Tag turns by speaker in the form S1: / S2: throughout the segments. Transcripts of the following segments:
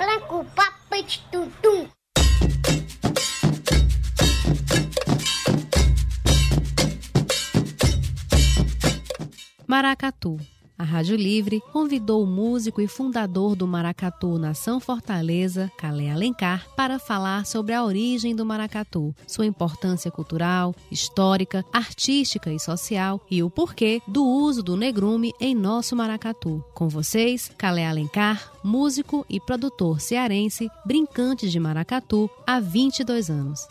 S1: Branco, papete, tum-tum.
S2: Maracatu. A Rádio Livre convidou o músico e fundador do Maracatu Nação Fortaleza, Calé Alencar, para falar sobre a origem do maracatu, sua importância cultural, histórica, artística e social e o porquê do uso do negrume em nosso maracatu. Com vocês, Calé Alencar, músico e produtor cearense, brincante de maracatu há 22 anos.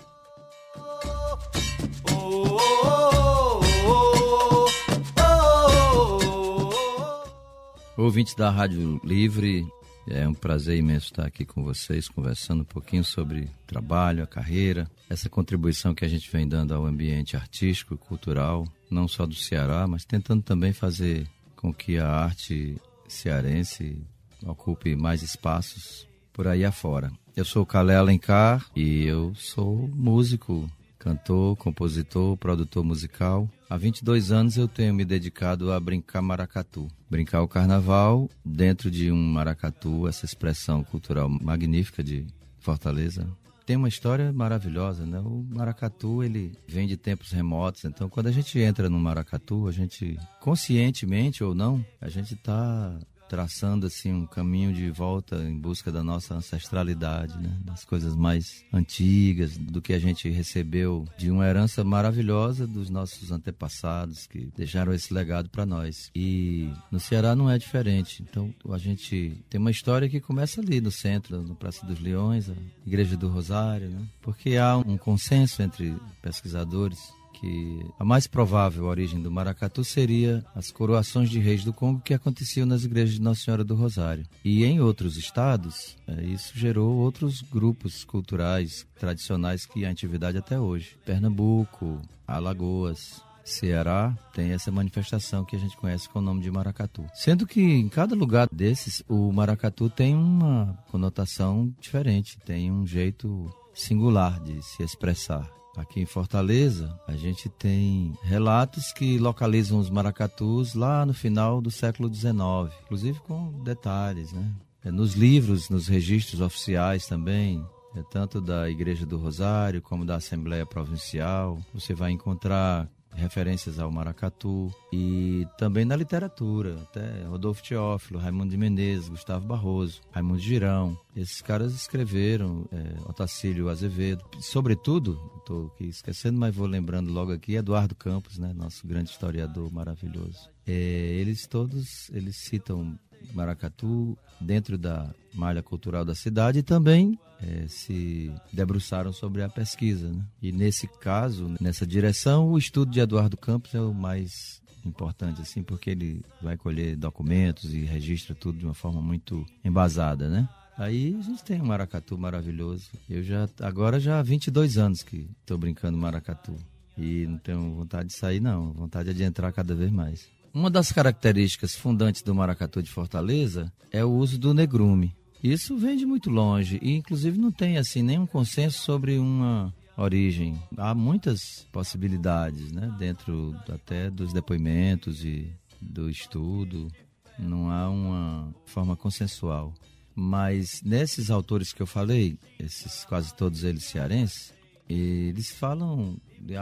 S3: Ouvintes da Rádio Livre, é um prazer imenso estar aqui com vocês, conversando um pouquinho sobre trabalho, a carreira, essa contribuição que a gente vem dando ao ambiente artístico e cultural, não só do Ceará, mas tentando também fazer com que a arte cearense ocupe mais espaços por aí afora. Eu sou o Calé Alencar e eu sou músico, cantor, compositor, produtor musical. Há 22 anos eu tenho me dedicado a brincar maracatu. Brincar o carnaval dentro de um maracatu, essa expressão cultural magnífica de Fortaleza. Tem uma história maravilhosa, né? O maracatu, ele vem de tempos remotos, então quando a gente entra no maracatu, a gente conscientemente ou não, a gente está traçando assim um caminho de volta em busca da nossa ancestralidade, né? das coisas mais antigas, do que a gente recebeu de uma herança maravilhosa dos nossos antepassados que deixaram esse legado para nós. E no Ceará não é diferente. Então a gente tem uma história que começa ali no centro, no Praça dos Leões, a Igreja do Rosário, né? porque há um consenso entre pesquisadores que a mais provável origem do maracatu seria as coroações de reis do Congo que aconteciam nas igrejas de Nossa Senhora do Rosário. E em outros estados, é, isso gerou outros grupos culturais tradicionais que há atividade até hoje. Pernambuco, Alagoas, Ceará tem essa manifestação que a gente conhece com o nome de maracatu. Sendo que em cada lugar desses, o maracatu tem uma conotação diferente, tem um jeito singular de se expressar. Aqui em Fortaleza, a gente tem relatos que localizam os maracatus lá no final do século XIX, inclusive com detalhes, né? É, nos livros, nos registros oficiais também, é tanto da Igreja do Rosário como da Assembleia Provincial, você vai encontrar referências ao maracatu e também na literatura, até Rodolfo Teófilo, Raimundo de Menezes, Gustavo Barroso, Raimundo Girão. Esses caras escreveram, é, Otacílio Azevedo, sobretudo, estou aqui esquecendo, mas vou lembrando logo aqui, Eduardo Campos, né, nosso grande historiador maravilhoso. É, eles todos, eles citam maracatu dentro da malha cultural da cidade e também é, se debruçaram sobre a pesquisa. Né? E nesse caso, nessa direção, o estudo de Eduardo Campos é o mais importante, assim, porque ele vai colher documentos e registra tudo de uma forma muito embasada, né? Aí a gente tem um maracatu maravilhoso. Eu já, agora já há 22 anos que estou brincando maracatu. E não tenho vontade de sair, não. Vontade é de entrar cada vez mais. Uma das características fundantes do maracatu de Fortaleza é o uso do negrume. Isso vem de muito longe e inclusive não tem assim nenhum consenso sobre uma origem. Há muitas possibilidades, né, dentro até dos depoimentos e do estudo. Não há uma forma consensual. Mas nesses autores que eu falei, esses quase todos eles cearenses, eles falam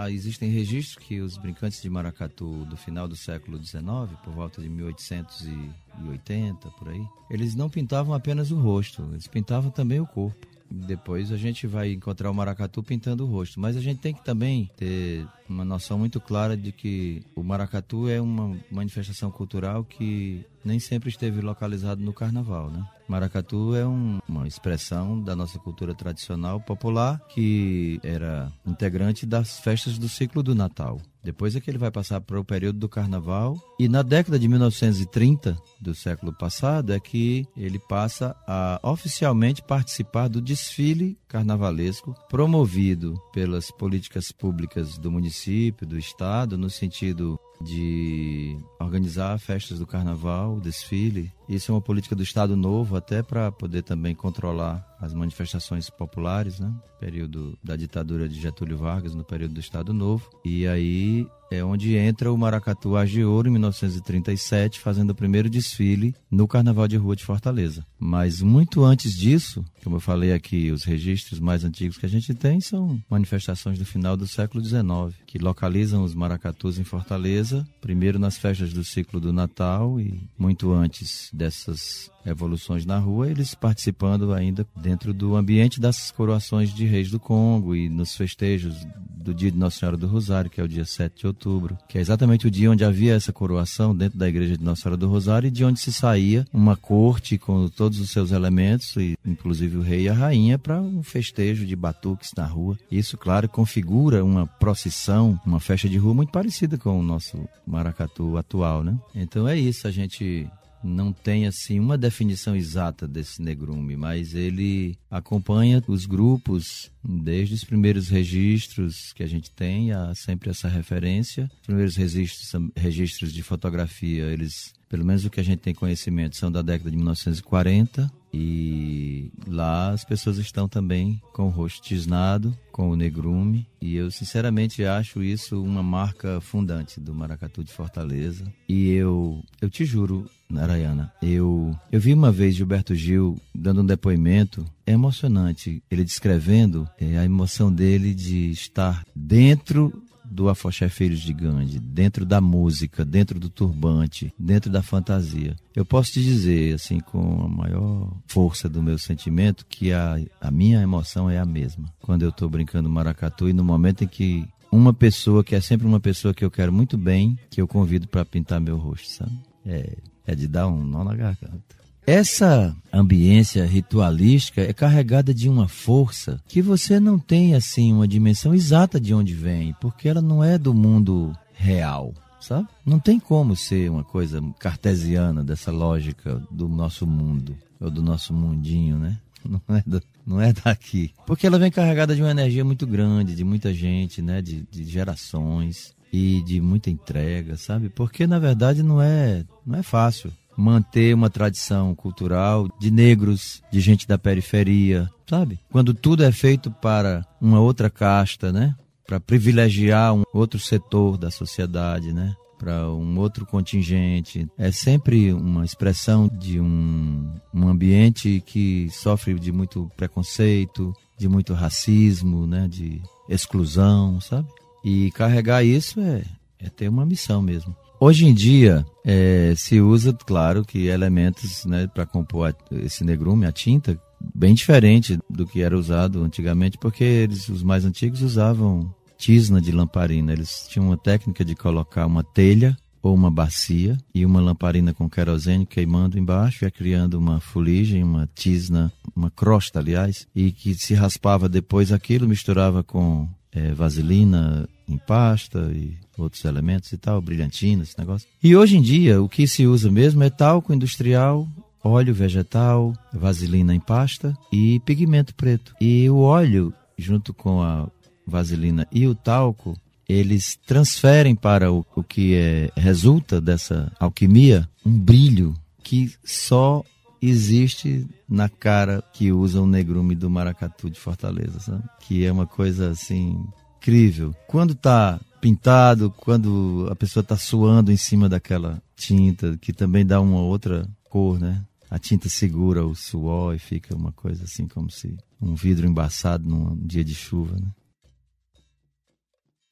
S3: existem registros que os brincantes de maracatu do final do século XIX, por volta de 1880, por aí, eles não pintavam apenas o rosto, eles pintavam também o corpo. Depois a gente vai encontrar o maracatu pintando o rosto, mas a gente tem que também ter uma noção muito clara de que o maracatu é uma manifestação cultural que nem sempre esteve localizado no carnaval, né? Maracatu é um, uma expressão da nossa cultura tradicional popular que era integrante das festas do ciclo do Natal. Depois é que ele vai passar para o período do carnaval. E na década de 1930 do século passado é que ele passa a oficialmente participar do desfile carnavalesco promovido pelas políticas públicas do município, do estado, no sentido de organizar festas do carnaval, desfile. Isso é uma política do Estado Novo, até para poder também controlar as manifestações populares, né? Período da ditadura de Getúlio Vargas, no período do Estado Novo. E aí é onde entra o Maracatu Agiouro em 1937, fazendo o primeiro desfile no Carnaval de Rua de Fortaleza. Mas muito antes disso, como eu falei aqui, os registros mais antigos que a gente tem são manifestações do final do século XIX, que localizam os maracatus em Fortaleza, primeiro nas festas do ciclo do Natal e muito antes dessas evoluções na rua, eles participando ainda dentro do ambiente das coroações de reis do Congo e nos festejos do dia de Nossa Senhora do Rosário, que é o dia 7 de outubro, que é exatamente o dia onde havia essa coroação dentro da igreja de Nossa Senhora do Rosário e de onde se saía uma corte com todos os seus elementos, e inclusive o rei e a rainha, para um festejo de batuques na rua. Isso, claro, configura uma procissão, uma festa de rua muito parecida com o nosso maracatu atual, né? Então é isso, a gente não tem assim uma definição exata desse negrume, mas ele acompanha os grupos desde os primeiros registros que a gente tem, há sempre essa referência. Os primeiros registros, registros de fotografia, eles, pelo menos o que a gente tem conhecimento, são da década de 1940 e lá as pessoas estão também com o rosto tisnado, com o negrume. E eu sinceramente acho isso uma marca fundante do Maracatu de Fortaleza. E eu, eu te juro, Narayana, eu, eu vi uma vez Gilberto Gil dando um depoimento é emocionante. Ele descrevendo é, a emoção dele de estar dentro do Afoxé Filhos de Gandhi, dentro da música, dentro do turbante, dentro da fantasia. Eu posso te dizer, assim, com a maior força do meu sentimento, que a, a minha emoção é a mesma. Quando eu estou brincando maracatu e no momento em que uma pessoa, que é sempre uma pessoa que eu quero muito bem, que eu convido para pintar meu rosto, sabe? É, é de dar um nó na garganta. Essa ambiência ritualística é carregada de uma força que você não tem assim uma dimensão exata de onde vem, porque ela não é do mundo real, sabe? Não tem como ser uma coisa cartesiana dessa lógica do nosso mundo ou do nosso mundinho, né? Não é, do, não é daqui. Porque ela vem carregada de uma energia muito grande, de muita gente, né? De, de gerações e de muita entrega, sabe? Porque na verdade não é, não é fácil manter uma tradição cultural de negros, de gente da periferia, sabe? Quando tudo é feito para uma outra casta, né? Para privilegiar um outro setor da sociedade, né? Para um outro contingente. É sempre uma expressão de um, um ambiente que sofre de muito preconceito, de muito racismo, né? De exclusão, sabe? E carregar isso é, é ter uma missão mesmo. Hoje em dia é, se usa, claro, que elementos né, para compor esse negrume, a tinta, bem diferente do que era usado antigamente, porque eles, os mais antigos usavam tisna de lamparina. Eles tinham uma técnica de colocar uma telha ou uma bacia e uma lamparina com querosene queimando embaixo, ia criando uma fuligem, uma tisna, uma crosta, aliás, e que se raspava depois aquilo, misturava com é, vaselina em pasta e outros elementos e tal, brilhantina, esse negócio. E hoje em dia, o que se usa mesmo é talco industrial, óleo vegetal, vaselina em pasta e pigmento preto. E o óleo, junto com a vaselina e o talco, eles transferem para o, o que é, resulta dessa alquimia um brilho que só existe na cara que usa o negrume do maracatu de Fortaleza, sabe? Que é uma coisa assim incrível. Quando tá pintado, quando a pessoa tá suando em cima daquela tinta, que também dá uma outra cor, né? A tinta segura o suor e fica uma coisa assim como se um vidro embaçado num dia de chuva, né?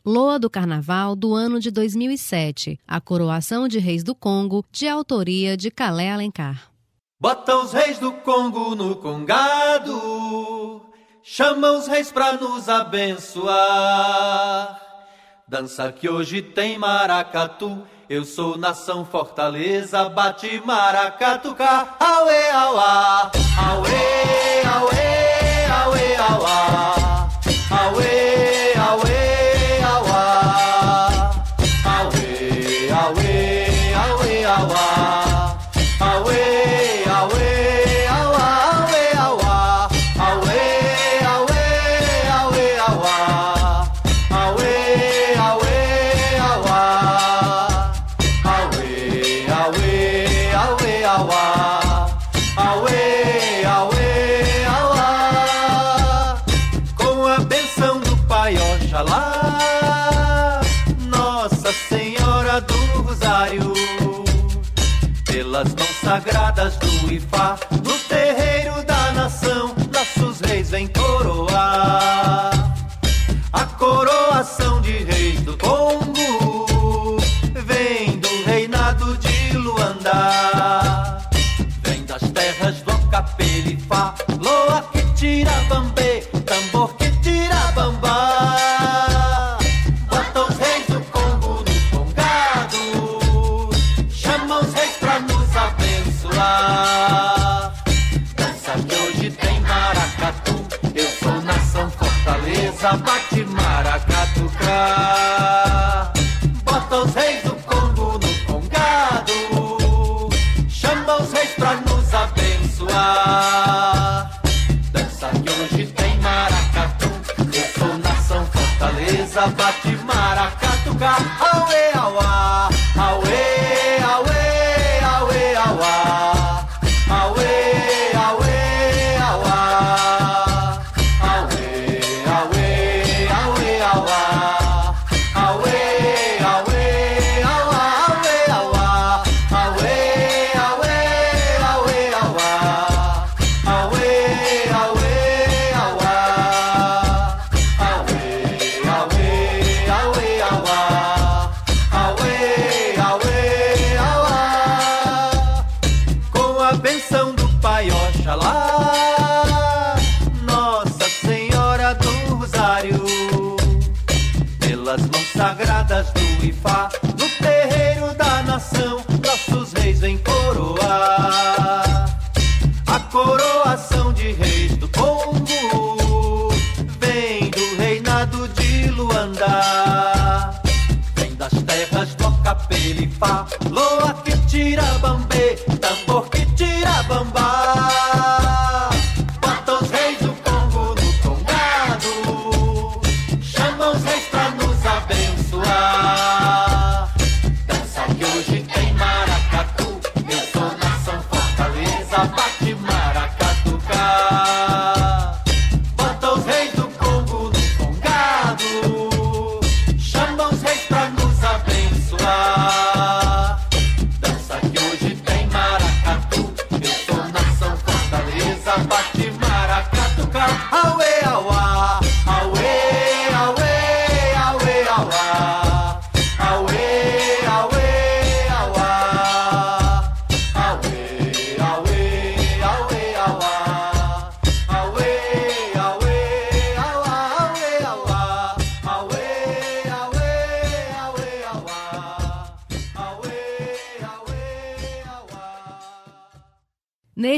S2: Loa do Carnaval do ano de 2007, A Coroação de Reis do Congo, de autoria de Calé Alencar.
S4: Bota os reis do Congo no congado, chama os reis pra nos abençoar. Dança que hoje tem maracatu, eu sou nação Fortaleza, bate maracatuca, auê, auá, auê, auê,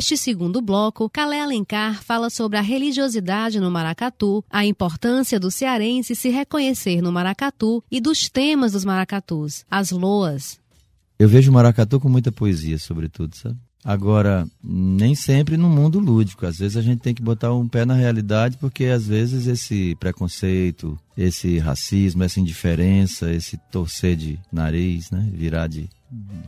S2: Neste segundo bloco, Calé Alencar fala sobre a religiosidade no maracatu, a importância do cearense se reconhecer no maracatu e dos temas dos maracatus, as loas.
S3: Eu vejo o maracatu com muita poesia, sobretudo, sabe? Agora, nem sempre no mundo lúdico. Às vezes a gente tem que botar um pé na realidade, porque às vezes esse preconceito, esse racismo, essa indiferença, esse torcer de nariz, né? Virar de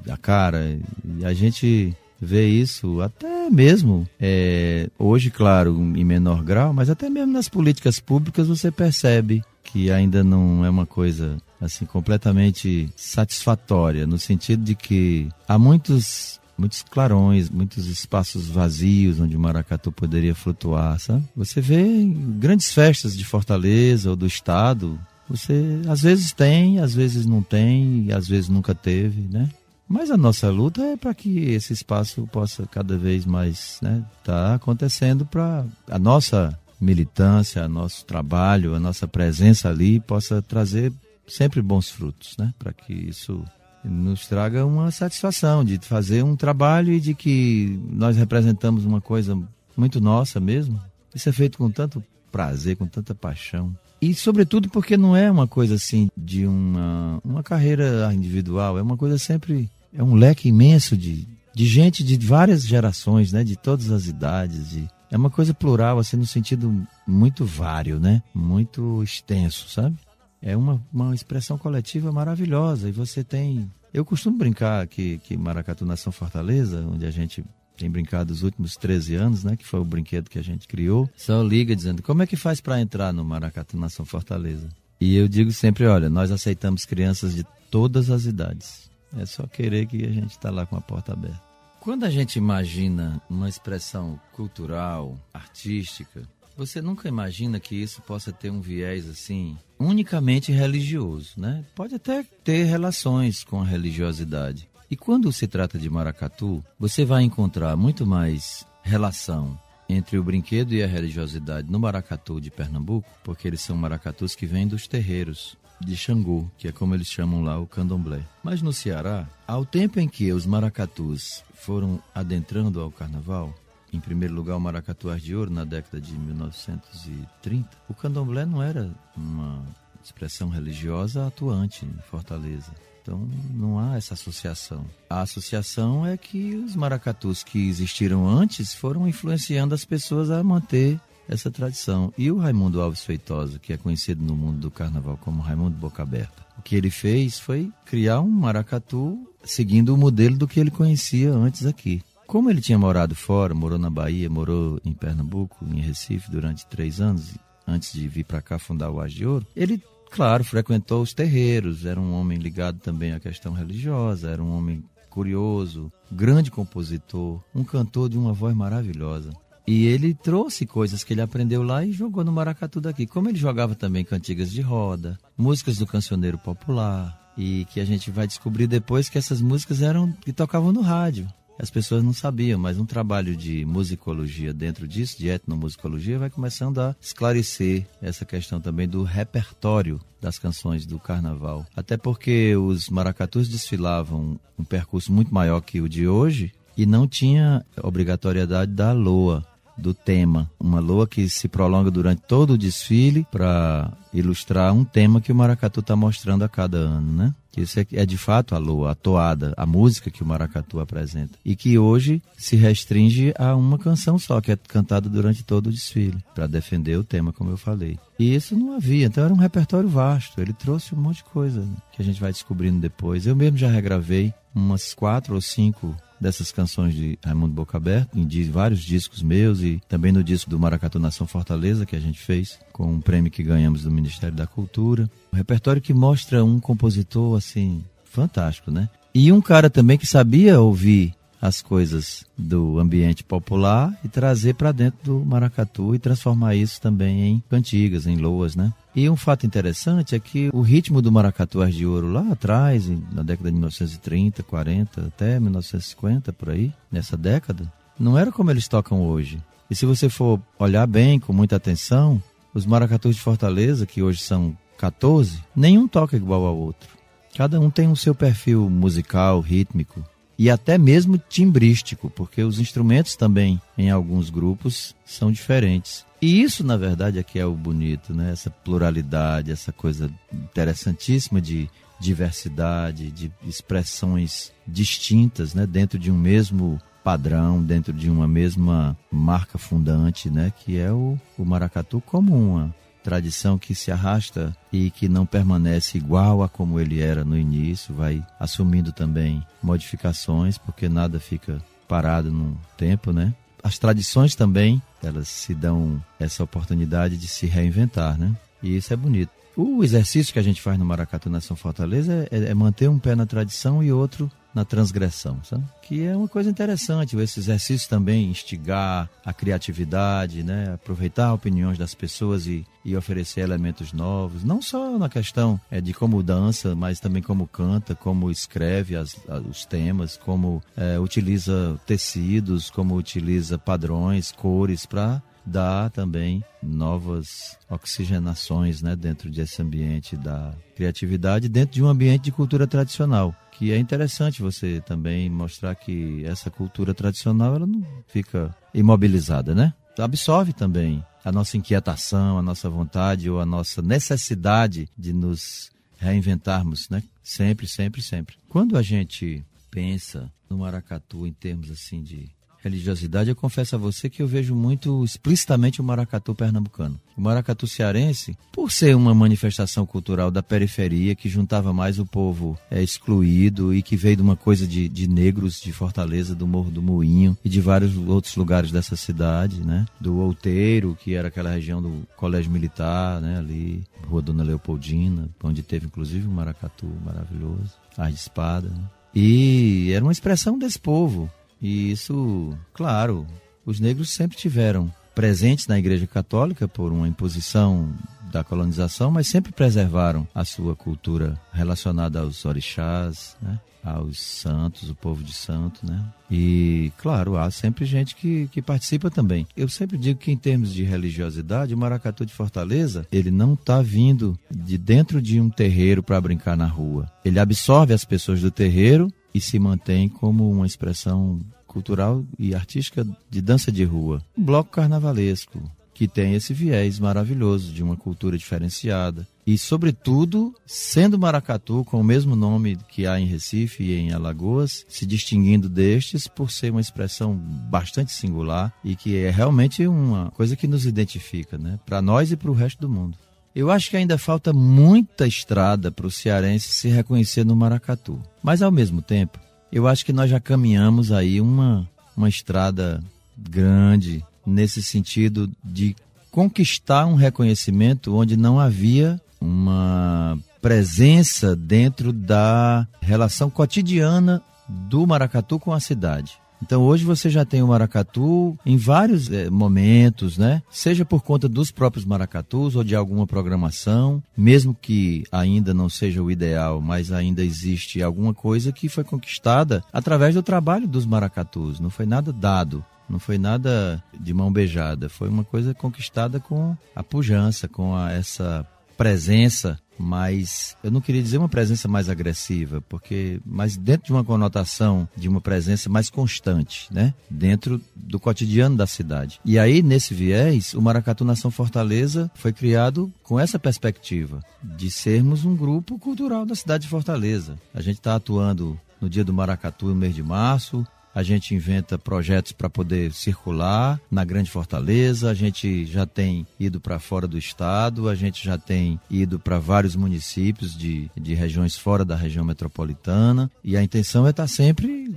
S3: a cara. A gente vê isso até mesmo é, hoje, claro, em menor grau, mas até mesmo nas políticas públicas você percebe que ainda não é uma coisa assim completamente satisfatória no sentido de que há muitos muitos clarões, muitos espaços vazios onde o maracatu poderia flutuar, sabe? Você vê grandes festas de Fortaleza ou do estado, você às vezes tem, às vezes não tem, às vezes nunca teve, né? Mas a nossa luta é para que esse espaço possa cada vez mais estar né, tá acontecendo para a nossa militância, nosso trabalho, a nossa presença ali possa trazer sempre bons frutos, né? Para que isso nos traga uma satisfação de fazer um trabalho e de que nós representamos uma coisa muito nossa mesmo. Isso é feito com tanto prazer, com tanta paixão. E, sobretudo, porque não é uma coisa assim de uma, uma carreira individual, é uma coisa sempre. É um leque imenso de, de gente de várias gerações, né? De todas as idades. De, é uma coisa plural, assim, no sentido muito vário, né? Muito extenso, sabe? É uma, uma expressão coletiva maravilhosa. E você tem. Eu costumo brincar que, que Maracatu Nação Fortaleza, onde a gente tem brincado os últimos 13 anos, né? Que foi o brinquedo que a gente criou. Só liga dizendo como é que faz para entrar no Maracatu Nação Fortaleza. E eu digo sempre, olha, nós aceitamos crianças de todas as idades. É só querer que a gente está lá com a porta aberta. Quando a gente imagina uma expressão cultural, artística, você nunca imagina que isso possa ter um viés assim unicamente religioso, né? Pode até ter relações com a religiosidade. E quando se trata de maracatu, você vai encontrar muito mais relação entre o brinquedo e a religiosidade no maracatu de Pernambuco, porque eles são maracatus que vêm dos terreiros de Xangô, que é como eles chamam lá o candomblé. Mas no Ceará, ao tempo em que os maracatus foram adentrando ao carnaval, em primeiro lugar o maracatu de ouro na década de 1930, o candomblé não era uma expressão religiosa atuante em Fortaleza. Então não há essa associação. A associação é que os maracatus que existiram antes foram influenciando as pessoas a manter essa tradição. E o Raimundo Alves Feitosa, que é conhecido no mundo do carnaval como Raimundo Boca Aberta, o que ele fez foi criar um maracatu seguindo o modelo do que ele conhecia antes aqui. Como ele tinha morado fora, morou na Bahia, morou em Pernambuco, em Recife durante três anos, antes de vir para cá fundar o Age de Ouro, ele, claro, frequentou os terreiros, era um homem ligado também à questão religiosa, era um homem curioso, grande compositor, um cantor de uma voz maravilhosa. E ele trouxe coisas que ele aprendeu lá e jogou no maracatu daqui. Como ele jogava também cantigas de roda, músicas do cancioneiro popular, e que a gente vai descobrir depois que essas músicas eram que tocavam no rádio. As pessoas não sabiam, mas um trabalho de musicologia dentro disso, de etnomusicologia, vai começando a esclarecer essa questão também do repertório das canções do carnaval. Até porque os maracatus desfilavam um percurso muito maior que o de hoje e não tinha obrigatoriedade da loa do tema. Uma loa que se prolonga durante todo o desfile para ilustrar um tema que o maracatu está mostrando a cada ano, né? Isso é, é de fato a loa, a toada, a música que o maracatu apresenta. E que hoje se restringe a uma canção só, que é cantada durante todo o desfile, para defender o tema, como eu falei. E isso não havia, então era um repertório vasto. Ele trouxe um monte de coisa que a gente vai descobrindo depois. Eu mesmo já regravei umas quatro ou cinco dessas canções de Raimundo Boca Aberto, em vários discos meus e também no disco do Maracatu Nação Fortaleza, que a gente fez com um prêmio que ganhamos do Ministério da Cultura. Um repertório que mostra um compositor, assim, fantástico, né? E um cara também que sabia ouvir as coisas do ambiente popular e trazer para dentro do maracatu e transformar isso também em cantigas, em loas, né? E um fato interessante é que o ritmo do maracatu de ouro lá atrás, na década de 1930, 40, até 1950 por aí, nessa década, não era como eles tocam hoje. E se você for olhar bem, com muita atenção, os maracatus de Fortaleza, que hoje são 14, nenhum toca igual ao outro. Cada um tem o seu perfil musical, rítmico, e até mesmo timbrístico, porque os instrumentos também em alguns grupos são diferentes. E isso, na verdade, é que é o bonito, né? Essa pluralidade, essa coisa interessantíssima de diversidade, de expressões distintas, né? Dentro de um mesmo padrão, dentro de uma mesma marca fundante, né? Que é o, o maracatu como uma tradição que se arrasta e que não permanece igual a como ele era no início, vai assumindo também modificações, porque nada fica parado no tempo, né? As tradições também, elas se dão essa oportunidade de se reinventar, né? E isso é bonito. O exercício que a gente faz no Maracatu Nação Fortaleza é, é manter um pé na tradição e outro na transgressão, sabe? Que é uma coisa interessante, esse exercício também instigar a criatividade, né? Aproveitar opiniões das pessoas e, e oferecer elementos novos, não só na questão é, de como dança, mas também como canta, como escreve as, os temas, como é, utiliza tecidos, como utiliza padrões, cores para dar também novas oxigenações né, dentro desse ambiente da criatividade, dentro de um ambiente de cultura tradicional que é interessante você também mostrar que essa cultura tradicional ela não fica imobilizada, né? Absorve também a nossa inquietação, a nossa vontade ou a nossa necessidade de nos reinventarmos, né? Sempre, sempre, sempre. Quando a gente pensa no maracatu em termos assim de religiosidade, eu confesso a você que eu vejo muito explicitamente o maracatu pernambucano. O maracatu cearense, por ser uma manifestação cultural da periferia que juntava mais o povo é, excluído e que veio de uma coisa de, de negros de Fortaleza, do Morro do Moinho e de vários outros lugares dessa cidade, né? Do Outeiro, que era aquela região do Colégio Militar, né? Ali, Rua Dona Leopoldina, onde teve inclusive um maracatu maravilhoso, a de espada, né? E era uma expressão desse povo E isso, claro, os negros sempre tiveram presentes na Igreja Católica por uma imposição da colonização, mas sempre preservaram a sua cultura relacionada aos orixás, né? aos santos, o povo de santo, né? E, claro, há sempre gente que, que participa também. Eu sempre digo que, em termos de religiosidade, o Maracatu de Fortaleza, ele não está vindo de dentro de um terreiro para brincar na rua. Ele absorve as pessoas do terreiro e se mantém como uma expressão cultural e artística de dança de rua. Um bloco carnavalesco, que tem esse viés maravilhoso de uma cultura diferenciada. E, sobretudo, sendo maracatu com o mesmo nome que há em Recife e em Alagoas, se distinguindo destes por ser uma expressão bastante singular e que é realmente uma coisa que nos identifica, né? para nós e para o resto do mundo. Eu acho que ainda falta muita estrada para o cearense se reconhecer no maracatu. Mas, ao mesmo tempo, eu acho que nós já caminhamos aí uma, uma estrada grande nesse sentido de conquistar um reconhecimento onde não havia uma presença dentro da relação cotidiana do maracatu com a cidade. Então hoje você já tem o maracatu em vários é, momentos, né? Seja por conta dos próprios maracatus ou de alguma programação, mesmo que ainda não seja o ideal, mas ainda existe alguma coisa que foi conquistada através do trabalho dos maracatus. Não foi nada dado. Não foi nada de mão beijada, foi uma coisa conquistada com a pujança, com a, essa presença mais, eu não queria dizer uma presença mais agressiva, porque mas dentro de uma conotação de uma presença mais constante, né? Dentro do cotidiano da cidade. E aí nesse viés, o Maracatu Nação Fortaleza foi criado com essa perspectiva de sermos um grupo cultural da cidade de Fortaleza. A gente está atuando no dia do Maracatu, no mês de março, a gente inventa projetos para poder circular na Grande Fortaleza, a gente já tem ido para fora do estado, a gente já tem ido para vários municípios de, de regiões fora da região metropolitana e a intenção é estar tá sempre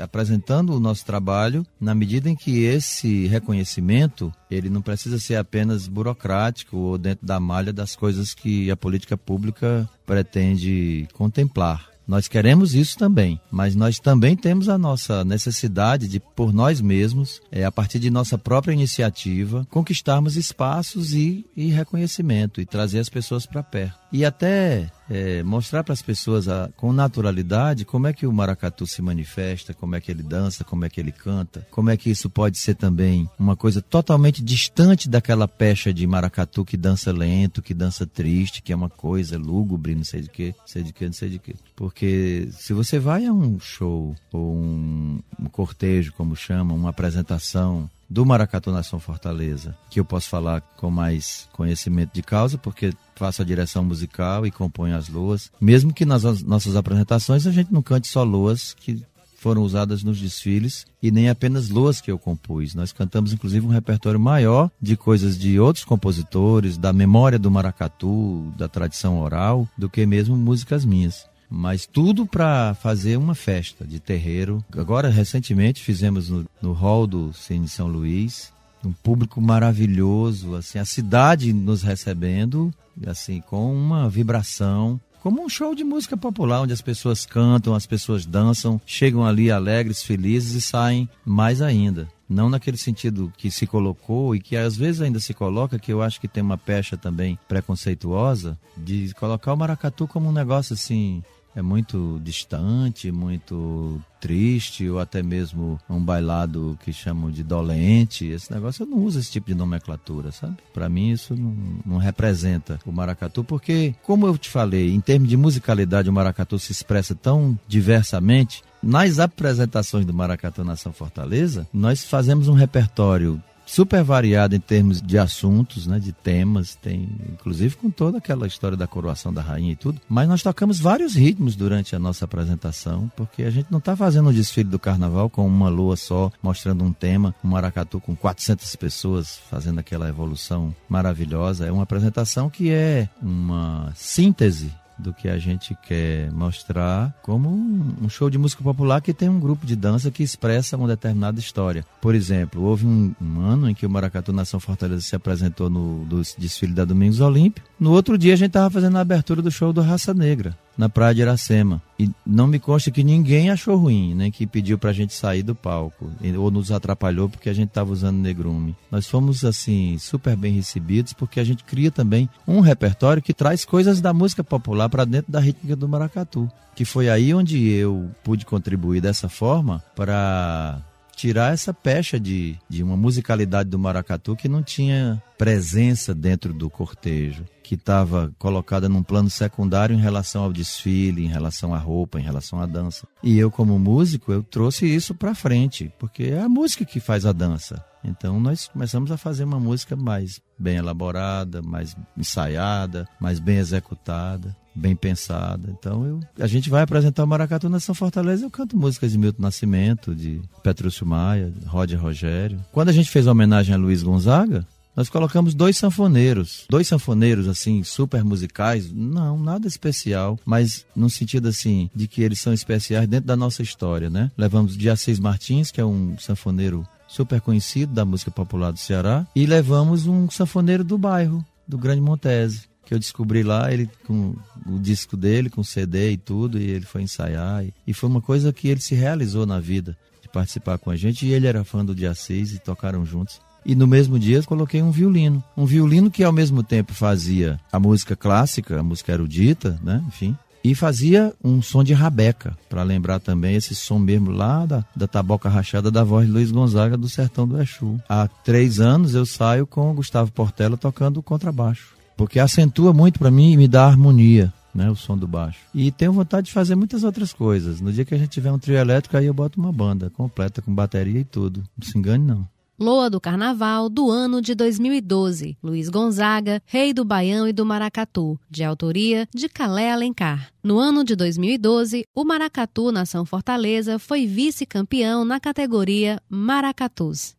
S3: apresentando o nosso trabalho na medida em que esse reconhecimento ele não precisa ser apenas burocrático ou dentro da malha das coisas que a política pública pretende contemplar. Nós queremos isso também, mas nós também temos a nossa necessidade de, por nós mesmos, é, a partir de nossa própria iniciativa, conquistarmos espaços e, e reconhecimento e trazer as pessoas para perto. E até é, mostrar para as pessoas a, com naturalidade como é que o maracatu se manifesta, como é que ele dança, como é que ele canta, como é que isso pode ser também uma coisa totalmente distante daquela pecha de maracatu que dança lento, que dança triste, que é uma coisa lúgubre, não sei de que, sei de que, não sei de que. Porque se você vai a um show ou um, um cortejo, como chamam, uma apresentação do Maracatu Nação Fortaleza, que eu posso falar com mais conhecimento de causa, porque faço a direção musical e componho as luas. Mesmo que nas nossas apresentações a gente não cante só luas que foram usadas nos desfiles e nem apenas luas que eu compus. Nós cantamos inclusive um repertório maior de coisas de outros compositores, da memória do maracatu, da tradição oral, do que mesmo músicas minhas mas tudo para fazer uma festa de terreiro. Agora, recentemente, fizemos no, no hall do Cine São Luís, um público maravilhoso, assim, a cidade nos recebendo, assim, com uma vibração, como um show de música popular, onde as pessoas cantam, as pessoas dançam, chegam ali alegres, felizes e saem mais ainda. Não naquele sentido que se colocou e que às vezes ainda se coloca, que eu acho que tem uma pecha também preconceituosa, de colocar o maracatu como um negócio assim, é muito distante, muito triste, ou até mesmo um bailado que chamam de dolente. Esse negócio eu não uso esse tipo de nomenclatura, sabe? Para mim isso não, não, representa o maracatu, porque, como eu te falei, em termos de musicalidade, o maracatu se expressa tão diversamente. Nas apresentações do Maracatu Nação Fortaleza, nós fazemos um repertório super variado em termos de assuntos, né, de temas, tem inclusive com toda aquela história da coroação da rainha e tudo. Mas nós tocamos vários ritmos durante a nossa apresentação, porque a gente não está fazendo um desfile do carnaval com uma lua só, mostrando um tema, um maracatu com 400 pessoas fazendo aquela evolução maravilhosa. É uma apresentação que é uma síntese do que a gente quer mostrar como um show de música popular que tem um grupo de dança que expressa uma determinada história. Por exemplo, houve um, um ano em que o Maracatu Nação Fortaleza se apresentou no desfile da Domingos Olímpio. No outro dia a gente estava fazendo a abertura do show do Raça Negra. Na Praia de Iracema. E não me consta que ninguém achou ruim, nem que pediu pra gente sair do palco, ou nos atrapalhou porque a gente estava usando negrume. Nós fomos, assim, super bem recebidos porque a gente cria também um repertório que traz coisas da música popular para dentro da rítmica do maracatu. Que foi aí onde eu pude contribuir dessa forma para tirar essa pecha de, de uma musicalidade do maracatu que não tinha presença dentro do cortejo, que estava colocada num plano secundário em relação ao desfile, em relação à roupa, em relação à dança. E eu, como músico, eu trouxe isso para frente, porque é a música que faz a dança. Então nós começamos a fazer uma música mais bem elaborada, mais ensaiada, mais bem executada bem pensada. Então eu, a gente vai apresentar o Maracatu na São Fortaleza. Eu canto músicas de Milton Nascimento, de Petrúcio Maia, Roger Rogério. Quando a gente fez a homenagem a Luiz Gonzaga, nós colocamos dois sanfoneiros, dois sanfoneiros assim super musicais, não, nada especial, mas no sentido assim de que eles são especiais dentro da nossa história, né? Levamos de Assis Martins, que é um sanfoneiro super conhecido da música popular do Ceará, e levamos um sanfoneiro do bairro, do Grande Montese que eu descobri lá, ele com o disco dele, com CD e tudo, e ele foi ensaiar. E, e foi uma coisa que ele se realizou na vida, de participar com a gente. E ele era fã do Dia 6 e tocaram juntos. E no mesmo dia coloquei um violino. Um violino que ao mesmo tempo fazia a música clássica, a música erudita, né? Enfim. E fazia um som de rabeca, para lembrar também esse som mesmo lá da, da taboca rachada da voz de Luiz Gonzaga do Sertão do Exu. Há três anos eu saio com o Gustavo Portela tocando contrabaixo porque acentua muito para mim e me dá harmonia. Né, o som do baixo. E tenho vontade de fazer muitas outras coisas. No dia que a gente tiver um trio elétrico, aí eu boto uma banda completa, com bateria e tudo. Não se engane, não.
S2: Loa do Carnaval do ano de 2012. Luiz Gonzaga, Rei do Baião e do Maracatu, de autoria de Calé Alencar. No ano de 2012, o Maracatu Nação Fortaleza foi vice-campeão na categoria Maracatus.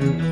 S2: Mm-hmm.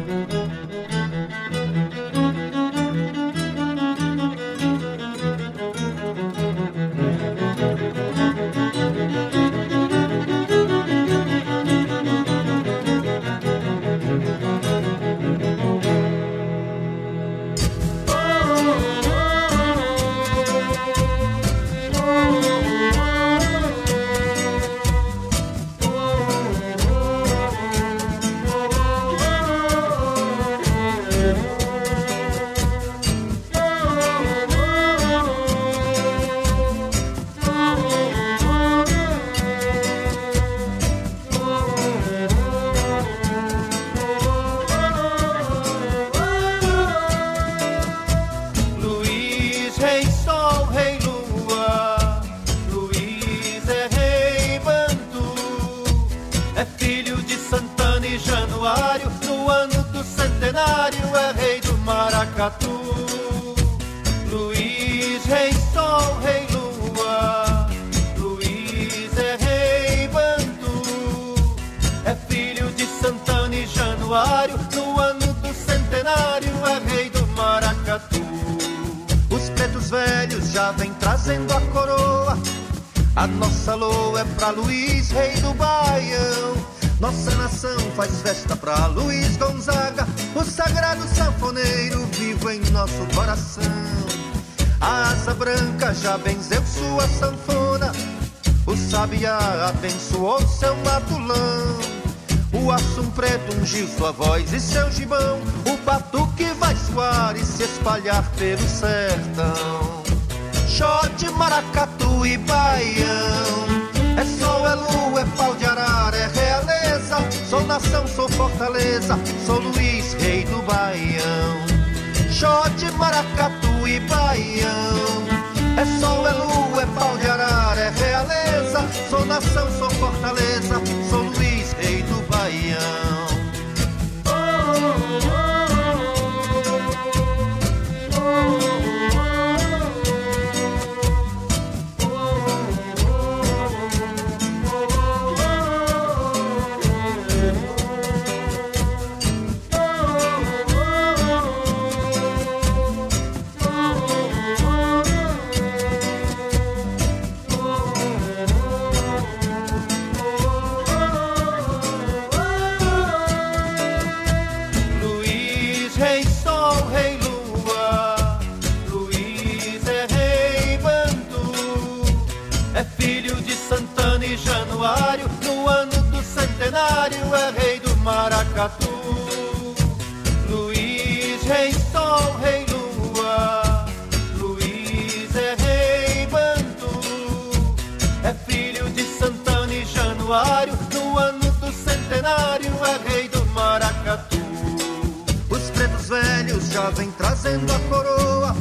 S2: Lá, lá,
S5: abençoou seu matulão. O assum preto ungiu sua voz e seu gibão. O batuque vai soar e se espalhar pelo sertão. Xote, maracatu e baião. É sol, é lua, é pau de arara, é realeza. Sou nação, sou fortaleza, sou Luiz, rei do baião. Xote, maracatu e baião. É sol, é lua, é pau de arara, é realeza. Sou nação, sou fortaleza, sou Luiz, rei do Baião. A coroa.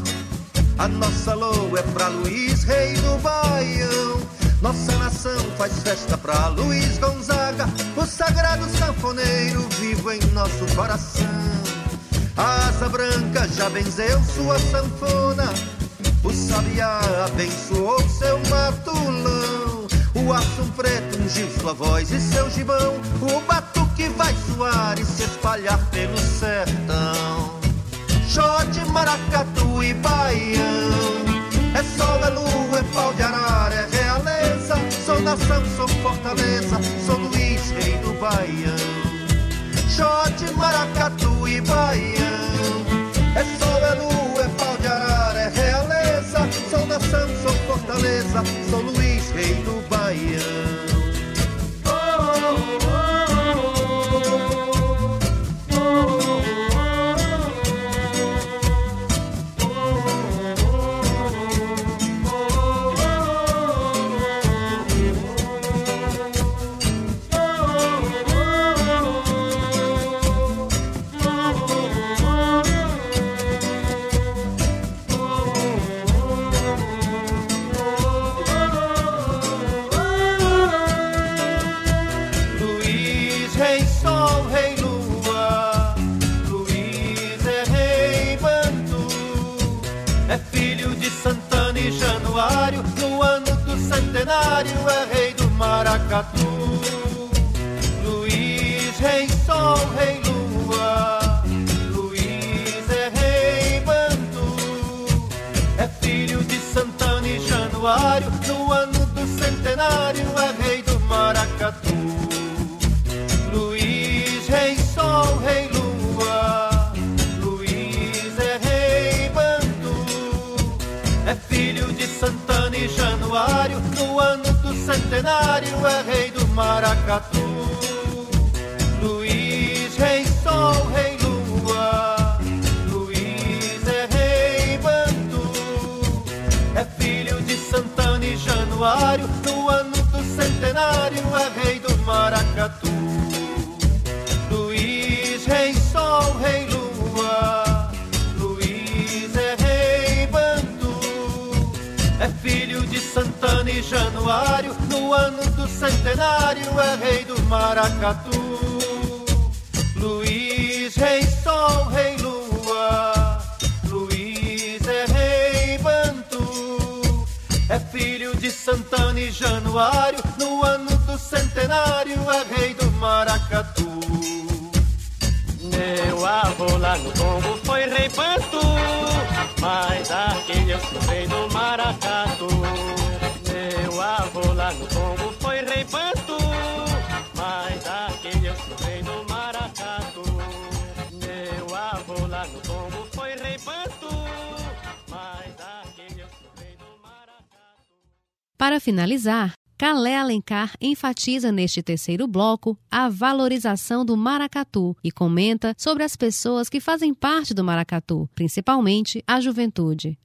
S5: A nossa loa é pra Luiz, rei do Baião. Nossa nação faz festa pra Luiz Gonzaga, o sagrado sanfoneiro vivo em nosso coração. A asa branca já benzeu sua sanfona, o sabiá abençoou seu matulão. O aço preto ungiu sua voz e seu gibão, o batuque vai soar e se espalhar pelo sertão. Xote, maracatu e baião, é sol, é lua, é pau de arara, é realeza. Sou nação, sou fortaleza, sou Luiz, rei do baião. Xote, maracatu e baião, é sol, é lua, é pau de arara, é realeza. Sou nação, sou fortaleza, sou Luiz, rei do baião. Santana e Januário. No ano do centenário é rei do Maracatu.
S6: Meu avô lá no Congo foi rei Bantu, mas aqui eu sou rei do Maracatu. Meu avô lá no Congo foi rei
S2: Para finalizar, Calé Alencar enfatiza neste terceiro bloco a valorização do maracatu e comenta sobre as pessoas que fazem parte do maracatu, principalmente a juventude.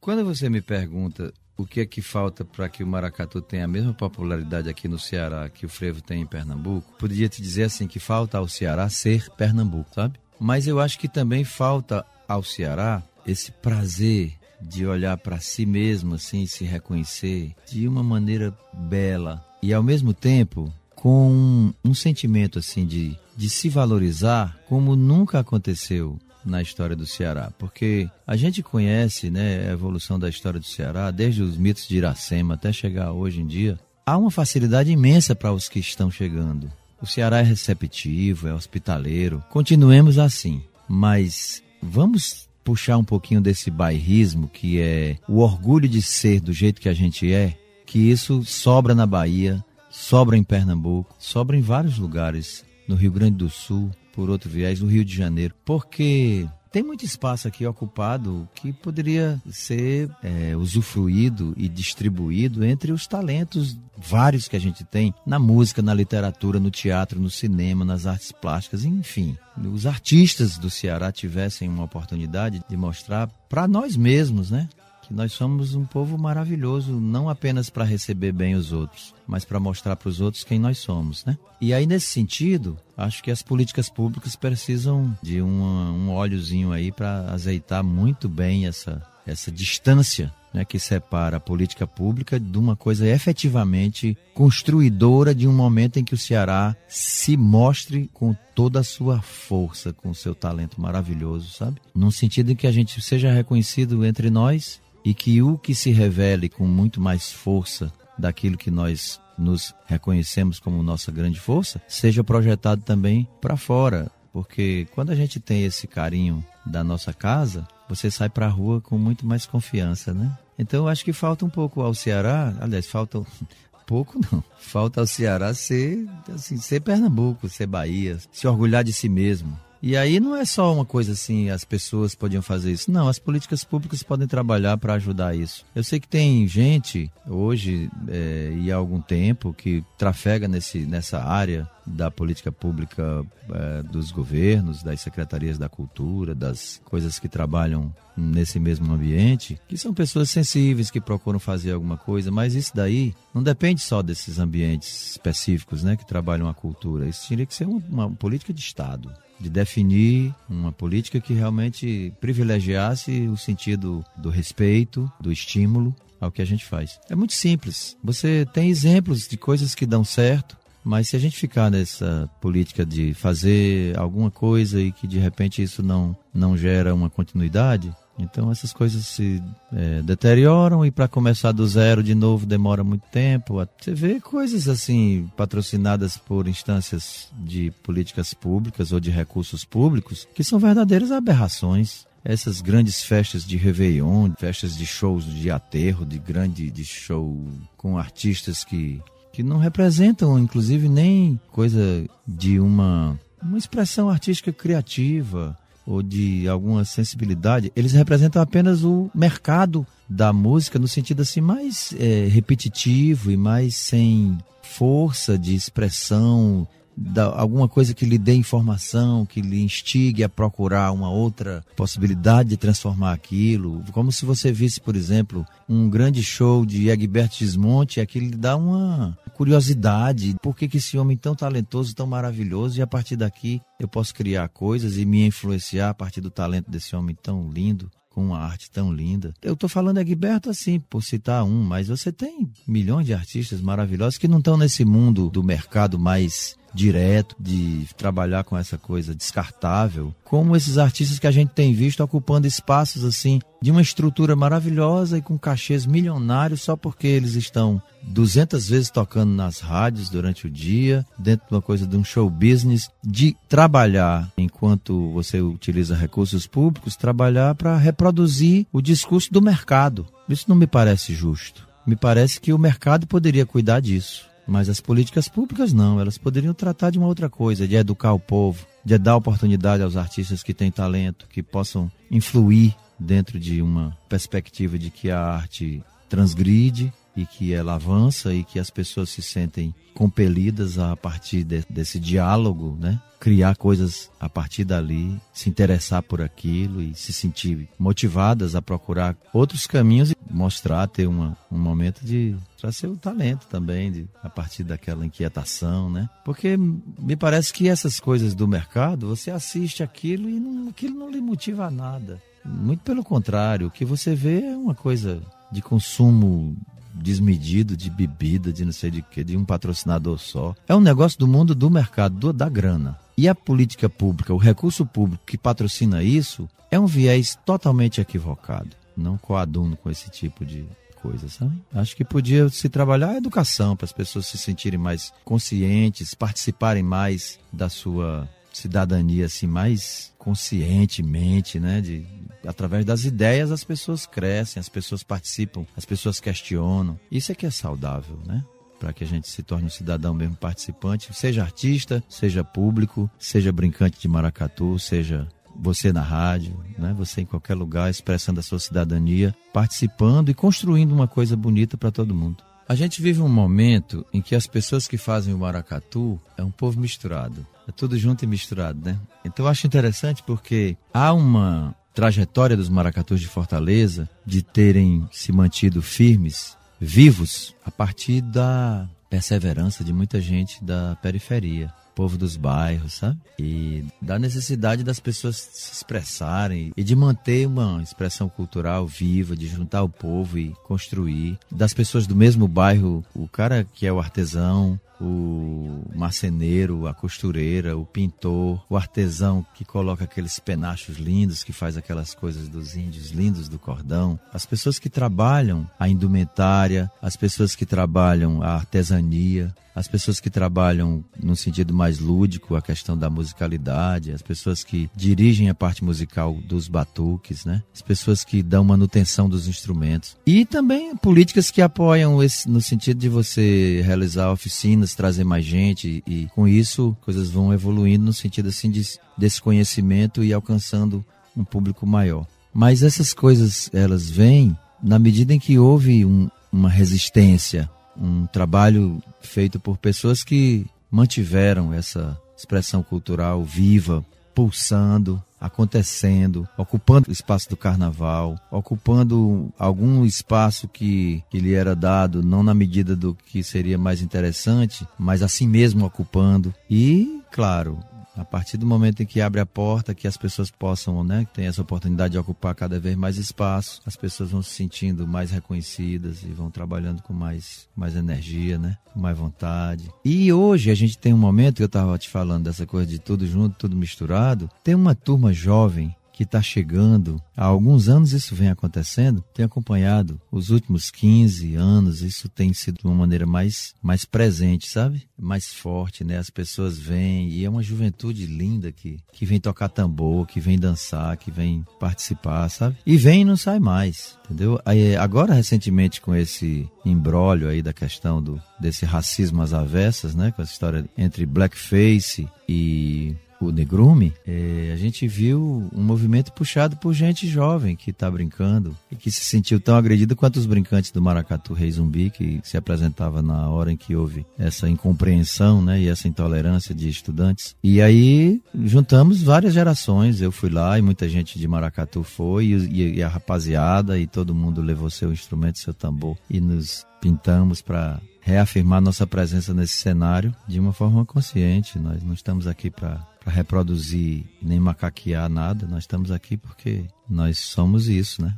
S3: Quando você me pergunta o que é que falta para que o maracatu tenha a mesma popularidade aqui no Ceará que o frevo tem em Pernambuco, poderia te dizer assim que falta ao Ceará ser Pernambuco, sabe? Mas eu acho que também falta ao Ceará esse prazer de olhar para si mesmo assim, se reconhecer de uma maneira bela e ao mesmo tempo com um, um sentimento assim de, de se valorizar como nunca aconteceu na história do Ceará, porque a gente conhece né, a evolução da história do Ceará, desde os mitos de Iracema até chegar hoje em dia. Há uma facilidade imensa para os que estão chegando. O Ceará é receptivo, é hospitaleiro. Continuemos assim, mas vamos puxar um pouquinho desse bairrismo que é o orgulho de ser do jeito que a gente é, que isso sobra na Bahia, sobra em Pernambuco, sobra em vários lugares, no Rio Grande do Sul, por outro viés, no Rio de Janeiro, porque tem muito espaço aqui ocupado que poderia ser é, usufruído e distribuído entre os talentos vários que a gente tem na música, na literatura, no teatro, no cinema, nas artes plásticas, enfim. Os artistas do Ceará tivessem uma oportunidade de mostrar para nós mesmos, né? Que nós somos um povo maravilhoso, não apenas para receber bem os outros, mas para mostrar para os outros quem nós somos, né? E aí nesse sentido, acho que as políticas públicas precisam de uma, um óleozinho aí para azeitar muito bem essa essa distância né, que separa a política pública de uma coisa efetivamente construidora de um momento em que o Ceará se mostre com toda a sua força, com o seu talento maravilhoso, sabe? Num sentido em que a gente seja reconhecido entre nós e que o que se revele com muito mais força daquilo que nós nos reconhecemos como nossa grande força, seja projetado também para fora. Porque quando a gente tem esse carinho da nossa casa, você sai para a rua com muito mais confiança, né? Então eu acho que falta um pouco ao Ceará, aliás, falta pouco não. Falta ao Ceará ser assim, ser Pernambuco, ser Bahia, se orgulhar de si mesmo. E aí não é só uma coisa assim, as pessoas podiam fazer isso. Não, as políticas públicas podem trabalhar para ajudar isso. Eu sei que tem gente hoje é, e há algum tempo que trafega nesse, nessa área da política pública é, dos governos, das secretarias da cultura, das coisas que trabalham nesse mesmo ambiente, que são pessoas sensíveis que procuram fazer alguma coisa, mas isso daí não depende só desses ambientes específicos, né, que trabalham a cultura. Isso teria que ser uma, uma política de Estado de definir uma política que realmente privilegiasse o sentido do respeito, do estímulo ao que a gente faz. É muito simples. Você tem exemplos de coisas que dão certo, mas se a gente ficar nessa política de fazer alguma coisa e que de repente isso não, não gera uma continuidade, então essas coisas se é, deterioram e para começar do zero de novo demora muito tempo. Você vê coisas assim patrocinadas por instâncias de políticas públicas ou de recursos públicos que são verdadeiras aberrações. Essas grandes festas de Réveillon, festas de shows de aterro, de grande de show com artistas que, que não representam, inclusive, nem coisa de uma, uma expressão artística criativa ou de alguma sensibilidade, eles representam apenas o mercado da música no sentido assim mais é, repetitivo e mais sem força de expressão, da, alguma coisa que lhe dê informação, que lhe instigue a procurar uma outra possibilidade de transformar aquilo. Como se você visse, por exemplo, um grande show de Egberto Gismonte, aquilo lhe dá uma curiosidade. Por que, que esse homem tão talentoso, tão maravilhoso, e a partir daqui eu posso criar coisas e me influenciar a partir do talento desse homem tão lindo? com uma arte tão linda. Eu estou falando Egberto assim, por citar um, mas você tem milhões de artistas maravilhosos que não estão nesse mundo do mercado mais direto, de trabalhar com essa coisa descartável, como esses artistas que a gente tem visto ocupando espaços assim de uma estrutura maravilhosa e com cachês milionários só porque eles estão 200 vezes tocando nas rádios durante o dia, dentro de uma coisa de um show business, de trabalhar enquanto você utiliza recursos públicos, trabalhar para reproduzir o discurso do mercado. Isso não me parece justo. Me parece que o mercado poderia cuidar disso. Mas as políticas públicas não, elas poderiam tratar de uma outra coisa, de educar o povo, de dar oportunidade aos artistas que têm talento, que possam influir dentro de uma perspectiva de que a arte transgride e que ela avança e que as pessoas se sentem compelidas a, partir de, desse diálogo, né? Criar coisas a partir dali, se interessar por aquilo e se sentir motivadas a procurar outros caminhos e mostrar, ter uma, um momento de trazer o talento também, de, a partir daquela inquietação, né? Porque me parece que essas coisas do mercado, você assiste aquilo e não, aquilo não lhe motiva a nada. Muito pelo contrário, o que você vê é uma coisa de consumo desmedido de bebida, de não sei de que, de um patrocinador só. É um negócio do mundo do mercado, do, da grana. E a política pública, o recurso público que patrocina isso, é um viés totalmente equivocado. Não coaduno com esse tipo de coisa, sabe? Acho que podia se trabalhar a educação para as pessoas se sentirem mais conscientes, participarem mais da sua cidadania assim mais conscientemente, né, de através das ideias as pessoas crescem, as pessoas participam, as pessoas questionam. Isso é que é saudável, né? Para que a gente se torne um cidadão mesmo participante, seja artista, seja público, seja brincante de maracatu, seja você na rádio, né? você em qualquer lugar, expressando a sua cidadania, participando e construindo uma coisa bonita para todo mundo. A gente vive um momento em que as pessoas que fazem o maracatu é um povo misturado. É tudo junto e misturado, né? Então eu acho interessante porque há uma trajetória dos maracatus de Fortaleza, de terem se mantido firmes, vivos, a partir da perseverança de muita gente da periferia povo dos bairros, sabe? E da necessidade das pessoas se expressarem e de manter uma expressão cultural viva, de juntar o povo e construir. Das pessoas do mesmo bairro, o cara que é o artesão, o marceneiro, a costureira, o pintor, o artesão que coloca aqueles penachos lindos, que faz aquelas coisas dos índios lindos do cordão, as pessoas que trabalham a indumentária, as pessoas que trabalham a artesania, as pessoas que trabalham no sentido mais lúdico, a questão da musicalidade, as pessoas que dirigem a parte musical dos batuques, né? As pessoas que dão manutenção dos instrumentos. E também políticas que apoiam esse, no sentido de você realizar oficinas, trazer mais gente e com isso coisas vão evoluindo no sentido assim de, desse conhecimento e alcançando um público maior. Mas essas coisas elas vêm na medida em que houve um, uma resistência um trabalho feito por pessoas que mantiveram essa expressão cultural viva, pulsando, acontecendo, ocupando o espaço do carnaval, ocupando algum espaço que, que lhe era dado, não na medida do que seria mais interessante, mas assim mesmo ocupando. E, claro, a partir do momento em que abre a porta, que as pessoas possam, né, que tem essa oportunidade de ocupar cada vez mais espaço, as pessoas vão se sentindo mais reconhecidas e vão trabalhando com mais, mais energia, né, com mais vontade. E hoje a gente tem um momento que eu estava te falando dessa coisa de tudo junto, tudo misturado. Tem uma turma jovem que está chegando. Há alguns anos isso vem acontecendo. Tenho acompanhado os últimos 15 anos, isso tem sido de uma maneira mais, mais presente, sabe? Mais forte, né? As pessoas vêm e é uma juventude linda que, que vem tocar tambor, que vem dançar, que vem participar, sabe? E vem e não sai mais, entendeu? Aí, agora, recentemente, com esse embrólio aí da questão do, desse racismo às avessas, né? Com essa história entre blackface e o Negrume, é, a gente viu um movimento puxado por gente jovem que está brincando e que se sentiu tão agredido quanto os brincantes do Maracatu Rei Zumbi, que se apresentava na hora em que houve essa incompreensão né, e essa intolerância de estudantes. E aí juntamos várias gerações, eu fui lá e muita gente de Maracatu foi, e, e a rapaziada, e todo mundo levou seu instrumento, seu tambor, e nos pintamos para reafirmar nossa presença nesse cenário de uma forma consciente. Nós não estamos aqui para reproduzir nem macaquear nada, nós estamos aqui porque nós somos isso, né?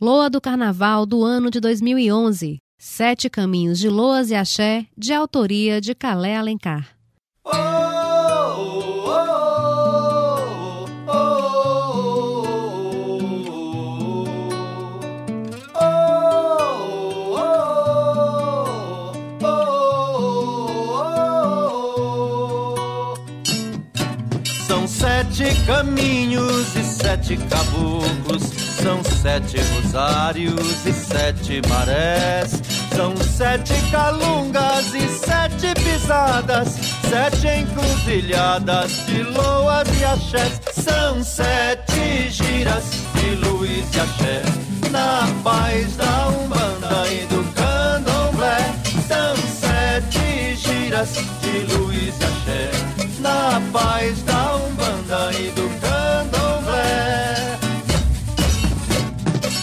S2: Loa do Carnaval do ano de 2011. Sete Caminhos de Loas e Axé, de autoria de Calé Alencar. Oh!
S4: Caminhos e sete caboclos, são sete rosários e sete marés, são sete calungas e sete pisadas, sete encruzilhadas de loas e axés, são sete giras de luz e axé, na paz da Umbanda e do Candomblé, são sete giras de luz e axé, na paz da E do Candomblé.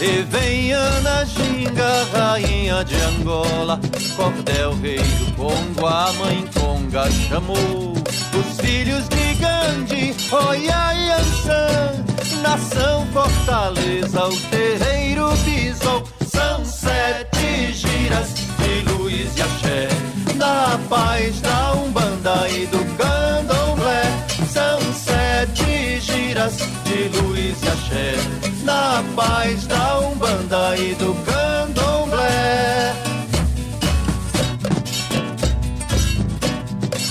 S4: E vem Ana Ginga, rainha de Angola, Cordel, rei do Congo, a mãe Conga chamou. Os filhos de Gandhi, Oia e Ansan, nação Fortaleza, o terreiro pisou. São sete giras de luz e axé, na paz da Umbanda e do Candomblé. São de luz e axé, na paz da Umbanda e do Candomblé.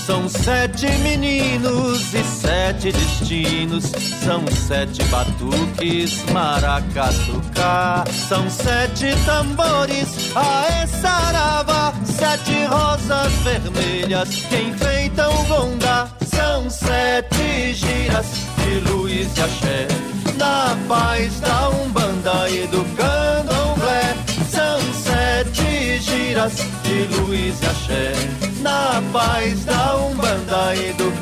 S4: São sete meninos e sete destinos, são sete batuques, maracatucá. São sete tambores, a sarava, sete rosas vermelhas que enfeitam o gondá. São sete giras de luz e axé, na paz da Umbanda e do Candomblé. São sete giras de luz e axé, na paz da Umbanda e do.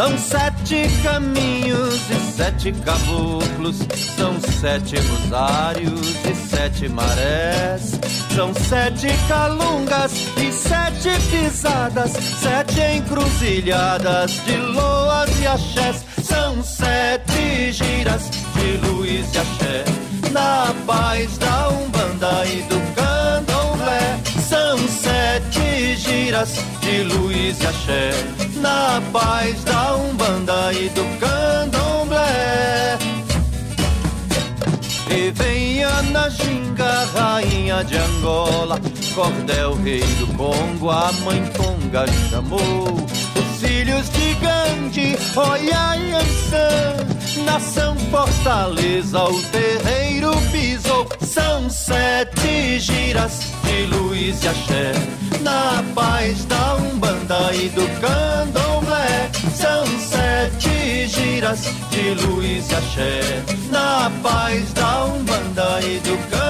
S3: São sete caminhos e sete caboclos, são sete rosários e sete marés, são sete calungas e sete pisadas, sete encruzilhadas de loas e axés, são sete giras de luz e axé, na paz da Umbanda e do Candomblé, são sete giras de luz e axé, na paz da Umbanda e do Candomblé. E vem a ginga, rainha de Angola, Cordel, rei do Congo, a mãe Tonga chamou. Os filhos de Gandhi, Oia e Ansan, nação fortaleza, o terreiro pisou. São sete giras de luz e axé, na paz da Umbanda e do Candomblé. São sete giras de luz e axé, na paz da Umbanda e do Candomblé.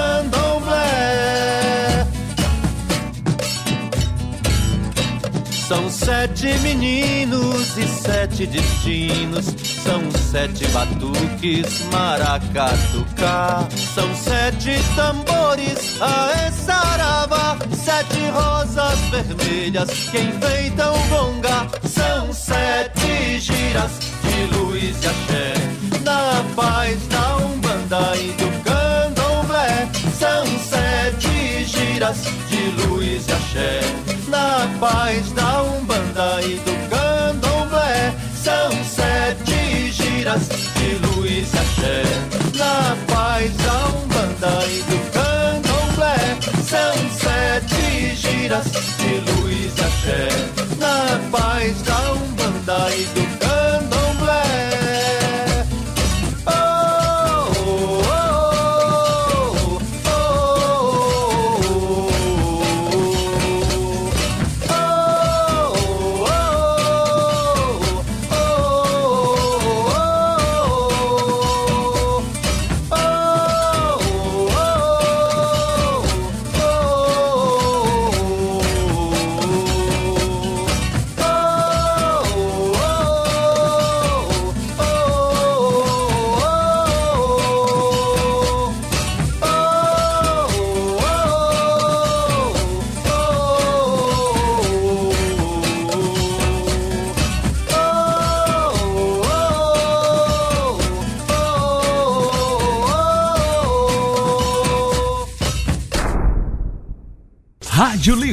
S3: São sete meninos e sete destinos. São sete batuques, maracatucá. São sete tambores, a saravá. Sete rosas vermelhas que enfeitam o gonga. São sete giras de luz e axé. Na paz da Umbanda e do Candomblé. São sete giras de luz e axé. Na paz da Umbanda e do Candomblé. São sete giras de luz e axé. Na paz da Umbanda e do Candomblé. São sete giras de luz e axé. Na paz da Umbanda e do Candomblé.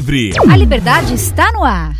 S7: Livre.
S8: A liberdade está no ar.